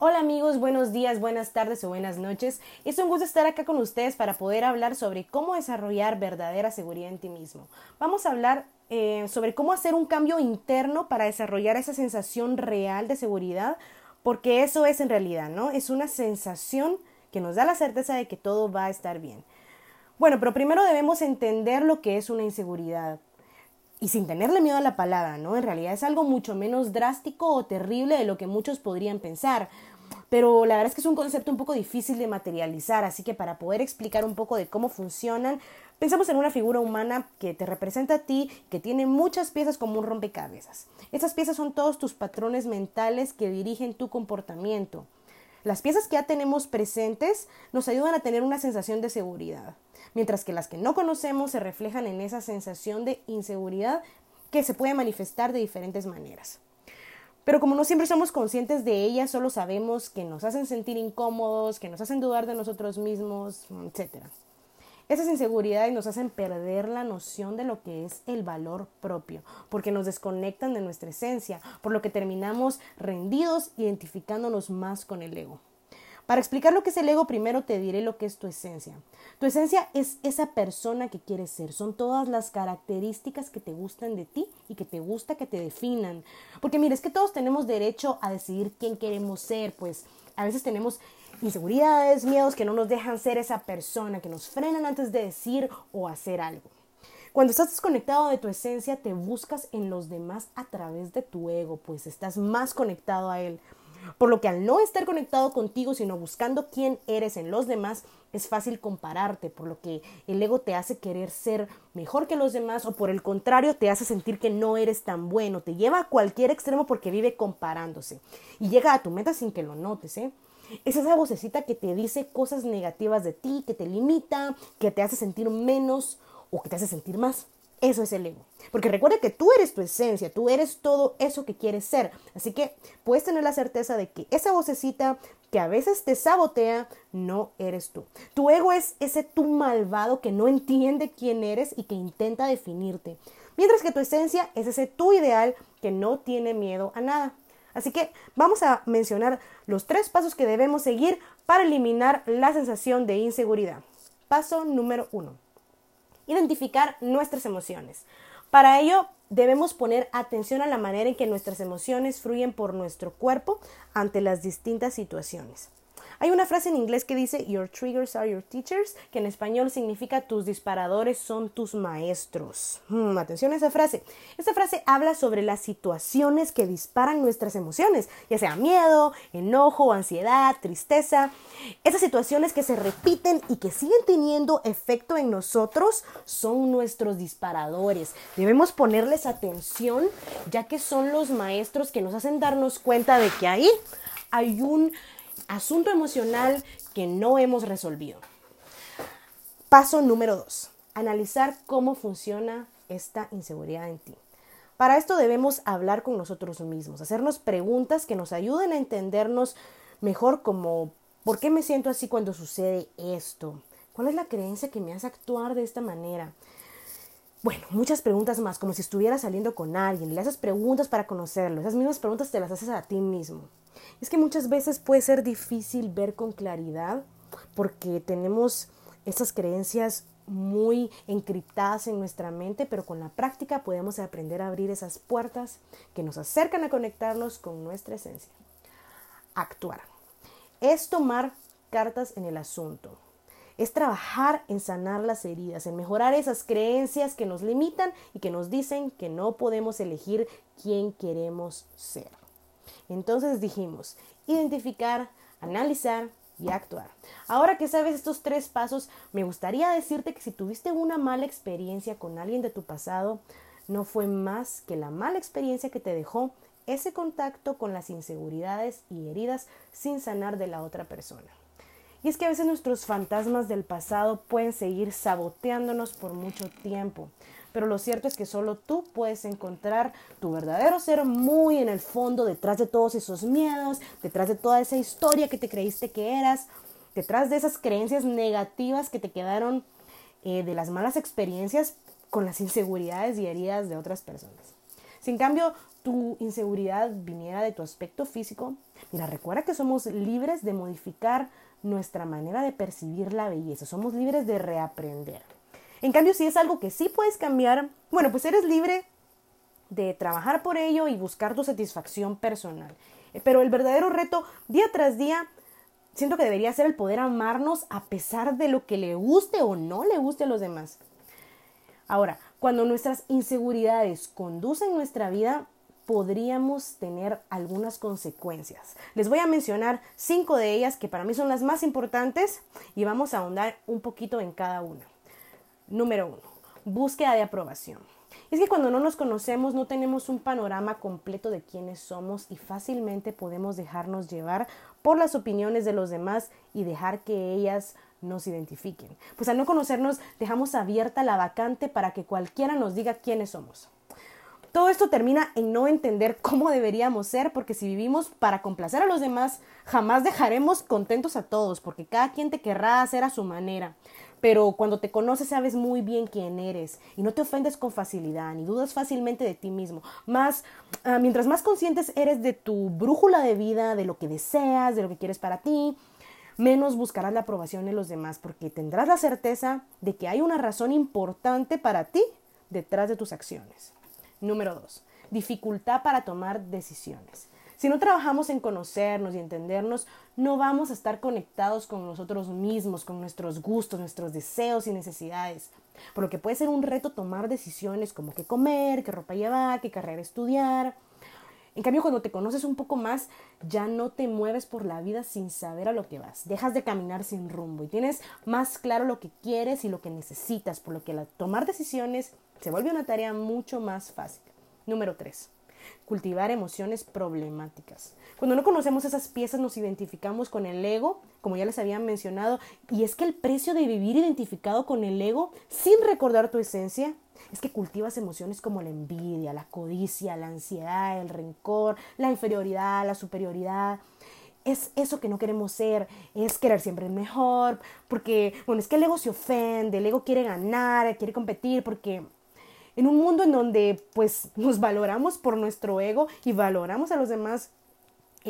Hola amigos, buenos días, buenas tardes o buenas noches. Es un gusto estar acá con ustedes para poder hablar sobre cómo desarrollar verdadera seguridad en ti mismo. Vamos a hablar eh, sobre cómo hacer un cambio interno para desarrollar esa sensación real de seguridad, porque eso es en realidad, ¿no? Es una sensación que nos da la certeza de que todo va a estar bien. Bueno, pero primero debemos entender lo que es una inseguridad y sin tenerle miedo a la palabra, ¿no? En realidad es algo mucho menos drástico o terrible de lo que muchos podrían pensar. Pero la verdad es que es un concepto un poco difícil de materializar, así que para poder explicar un poco de cómo funcionan, pensamos en una figura humana que te representa a ti, que tiene muchas piezas como un rompecabezas. Esas piezas son todos tus patrones mentales que dirigen tu comportamiento. Las piezas que ya tenemos presentes nos ayudan a tener una sensación de seguridad mientras que las que no conocemos se reflejan en esa sensación de inseguridad que se puede manifestar de diferentes maneras. Pero como no siempre somos conscientes de ellas, solo sabemos que nos hacen sentir incómodos, que nos hacen dudar de nosotros mismos, etc. Esas inseguridades nos hacen perder la noción de lo que es el valor propio, porque nos desconectan de nuestra esencia, por lo que terminamos rendidos identificándonos más con el ego. Para explicar lo que es el ego, primero te diré lo que es tu esencia. Tu esencia es esa persona que quieres ser. Son todas las características que te gustan de ti y que te gusta que te definan. Porque mire, es que todos tenemos derecho a decidir quién queremos ser. Pues a veces tenemos inseguridades, miedos que no nos dejan ser esa persona, que nos frenan antes de decir o hacer algo. Cuando estás desconectado de tu esencia, te buscas en los demás a través de tu ego, pues estás más conectado a él. Por lo que al no estar conectado contigo, sino buscando quién eres en los demás, es fácil compararte, por lo que el ego te hace querer ser mejor que los demás o por el contrario te hace sentir que no eres tan bueno, te lleva a cualquier extremo porque vive comparándose y llega a tu meta sin que lo notes, ¿eh? Es esa vocecita que te dice cosas negativas de ti, que te limita, que te hace sentir menos o que te hace sentir más. Eso es el ego. Porque recuerda que tú eres tu esencia, tú eres todo eso que quieres ser. Así que puedes tener la certeza de que esa vocecita que a veces te sabotea, no eres tú. Tu ego es ese tú malvado que no entiende quién eres y que intenta definirte. Mientras que tu esencia es ese tú ideal que no tiene miedo a nada. Así que vamos a mencionar los tres pasos que debemos seguir para eliminar la sensación de inseguridad. Paso número uno identificar nuestras emociones. Para ello, debemos poner atención a la manera en que nuestras emociones fluyen por nuestro cuerpo ante las distintas situaciones. Hay una frase en inglés que dice Your triggers are your teachers, que en español significa tus disparadores son tus maestros. Hmm, atención a esa frase. Esta frase habla sobre las situaciones que disparan nuestras emociones, ya sea miedo, enojo, ansiedad, tristeza. Esas situaciones que se repiten y que siguen teniendo efecto en nosotros son nuestros disparadores. Debemos ponerles atención ya que son los maestros que nos hacen darnos cuenta de que ahí hay un asunto emocional que no hemos resolvido. Paso número dos, analizar cómo funciona esta inseguridad en ti. Para esto debemos hablar con nosotros mismos, hacernos preguntas que nos ayuden a entendernos mejor como ¿por qué me siento así cuando sucede esto? ¿Cuál es la creencia que me hace actuar de esta manera? Bueno, muchas preguntas más, como si estuvieras saliendo con alguien, le haces preguntas para conocerlo, esas mismas preguntas te las haces a ti mismo. Es que muchas veces puede ser difícil ver con claridad porque tenemos esas creencias muy encriptadas en nuestra mente, pero con la práctica podemos aprender a abrir esas puertas que nos acercan a conectarnos con nuestra esencia. Actuar. Es tomar cartas en el asunto. Es trabajar en sanar las heridas, en mejorar esas creencias que nos limitan y que nos dicen que no podemos elegir quién queremos ser. Entonces dijimos, identificar, analizar y actuar. Ahora que sabes estos tres pasos, me gustaría decirte que si tuviste una mala experiencia con alguien de tu pasado, no fue más que la mala experiencia que te dejó ese contacto con las inseguridades y heridas sin sanar de la otra persona. Y es que a veces nuestros fantasmas del pasado pueden seguir saboteándonos por mucho tiempo pero lo cierto es que solo tú puedes encontrar tu verdadero ser muy en el fondo, detrás de todos esos miedos, detrás de toda esa historia que te creíste que eras, detrás de esas creencias negativas que te quedaron eh, de las malas experiencias con las inseguridades y heridas de otras personas. Si en cambio tu inseguridad viniera de tu aspecto físico, mira, recuerda que somos libres de modificar nuestra manera de percibir la belleza, somos libres de reaprender. En cambio, si es algo que sí puedes cambiar, bueno, pues eres libre de trabajar por ello y buscar tu satisfacción personal. Eh, pero el verdadero reto, día tras día, siento que debería ser el poder amarnos a pesar de lo que le guste o no le guste a los demás. Ahora, cuando nuestras inseguridades conducen nuestra vida, podríamos tener algunas consecuencias. Les voy a mencionar cinco de ellas que para mí son las más importantes y vamos a ahondar un poquito en cada una. Número uno, búsqueda de aprobación. Es que cuando no nos conocemos no tenemos un panorama completo de quiénes somos y fácilmente podemos dejarnos llevar por las opiniones de los demás y dejar que ellas nos identifiquen. Pues al no conocernos dejamos abierta la vacante para que cualquiera nos diga quiénes somos. Todo esto termina en no entender cómo deberíamos ser, porque si vivimos para complacer a los demás, jamás dejaremos contentos a todos, porque cada quien te querrá hacer a su manera. Pero cuando te conoces sabes muy bien quién eres y no te ofendes con facilidad ni dudas fácilmente de ti mismo. Más, ah, mientras más conscientes eres de tu brújula de vida, de lo que deseas, de lo que quieres para ti, menos buscarás la aprobación de los demás porque tendrás la certeza de que hay una razón importante para ti detrás de tus acciones. Número dos, dificultad para tomar decisiones. Si no trabajamos en conocernos y entendernos, no vamos a estar conectados con nosotros mismos, con nuestros gustos, nuestros deseos y necesidades. Por lo que puede ser un reto tomar decisiones como qué comer, qué ropa llevar, qué carrera estudiar. En cambio, cuando te conoces un poco más, ya no te mueves por la vida sin saber a lo que vas. Dejas de caminar sin rumbo y tienes más claro lo que quieres y lo que necesitas, por lo que tomar decisiones se vuelve una tarea mucho más fácil. Número 3 cultivar emociones problemáticas. Cuando no conocemos esas piezas nos identificamos con el ego, como ya les había mencionado, y es que el precio de vivir identificado con el ego sin recordar tu esencia es que cultivas emociones como la envidia, la codicia, la ansiedad, el rencor, la inferioridad, la superioridad. Es eso que no queremos ser, es querer siempre el mejor, porque, bueno, es que el ego se ofende, el ego quiere ganar, quiere competir, porque en un mundo en donde pues nos valoramos por nuestro ego y valoramos a los demás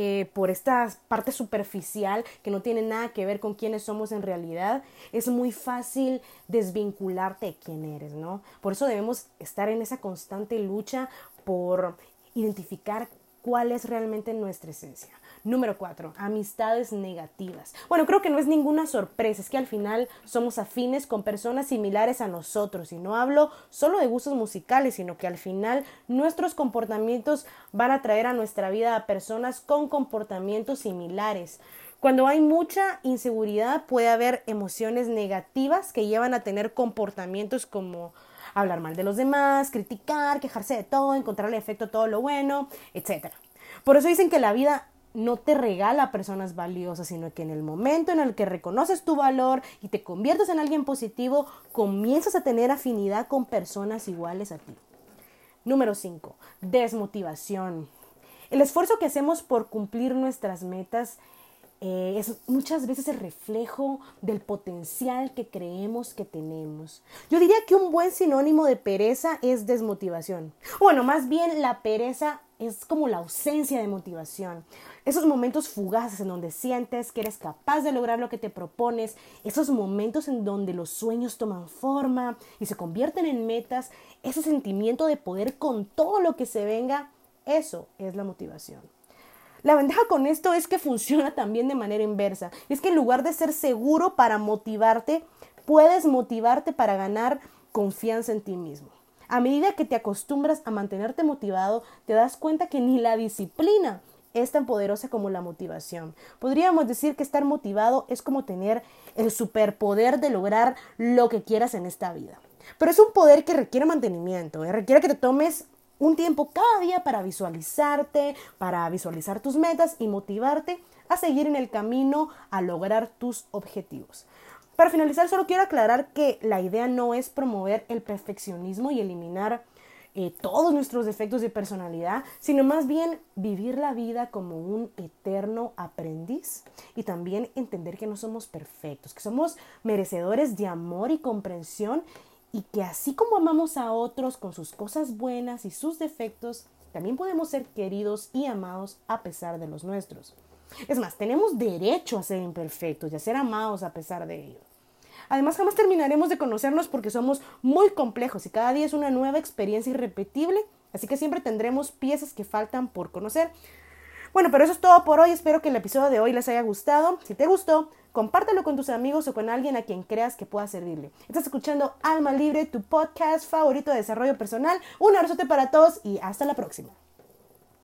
eh, por esta parte superficial que no tiene nada que ver con quiénes somos en realidad, es muy fácil desvincularte de quién eres, ¿no? Por eso debemos estar en esa constante lucha por identificar cuál es realmente nuestra esencia. Número cuatro, amistades negativas. Bueno, creo que no es ninguna sorpresa, es que al final somos afines con personas similares a nosotros y no hablo solo de gustos musicales, sino que al final nuestros comportamientos van a traer a nuestra vida a personas con comportamientos similares. Cuando hay mucha inseguridad puede haber emociones negativas que llevan a tener comportamientos como hablar mal de los demás, criticar, quejarse de todo, encontrarle efecto a todo lo bueno, etc. Por eso dicen que la vida no te regala personas valiosas, sino que en el momento en el que reconoces tu valor y te conviertes en alguien positivo, comienzas a tener afinidad con personas iguales a ti. Número 5. Desmotivación. El esfuerzo que hacemos por cumplir nuestras metas eh, es muchas veces el reflejo del potencial que creemos que tenemos. Yo diría que un buen sinónimo de pereza es desmotivación. Bueno, más bien la pereza es como la ausencia de motivación. Esos momentos fugaces en donde sientes que eres capaz de lograr lo que te propones, esos momentos en donde los sueños toman forma y se convierten en metas, ese sentimiento de poder con todo lo que se venga, eso es la motivación. La ventaja con esto es que funciona también de manera inversa. Es que en lugar de ser seguro para motivarte, puedes motivarte para ganar confianza en ti mismo. A medida que te acostumbras a mantenerte motivado, te das cuenta que ni la disciplina es tan poderosa como la motivación. Podríamos decir que estar motivado es como tener el superpoder de lograr lo que quieras en esta vida. Pero es un poder que requiere mantenimiento, ¿eh? requiere que te tomes un tiempo cada día para visualizarte, para visualizar tus metas y motivarte a seguir en el camino a lograr tus objetivos. Para finalizar, solo quiero aclarar que la idea no es promover el perfeccionismo y eliminar eh, todos nuestros defectos de personalidad, sino más bien vivir la vida como un eterno aprendiz y también entender que no somos perfectos, que somos merecedores de amor y comprensión y que así como amamos a otros con sus cosas buenas y sus defectos, también podemos ser queridos y amados a pesar de los nuestros. Es más, tenemos derecho a ser imperfectos y a ser amados a pesar de ello. Además, jamás terminaremos de conocernos porque somos muy complejos y cada día es una nueva experiencia irrepetible, así que siempre tendremos piezas que faltan por conocer. Bueno, pero eso es todo por hoy. Espero que el episodio de hoy les haya gustado. Si te gustó, compártelo con tus amigos o con alguien a quien creas que pueda servirle. Estás escuchando Alma Libre, tu podcast favorito de desarrollo personal. Un abrazote para todos y hasta la próxima.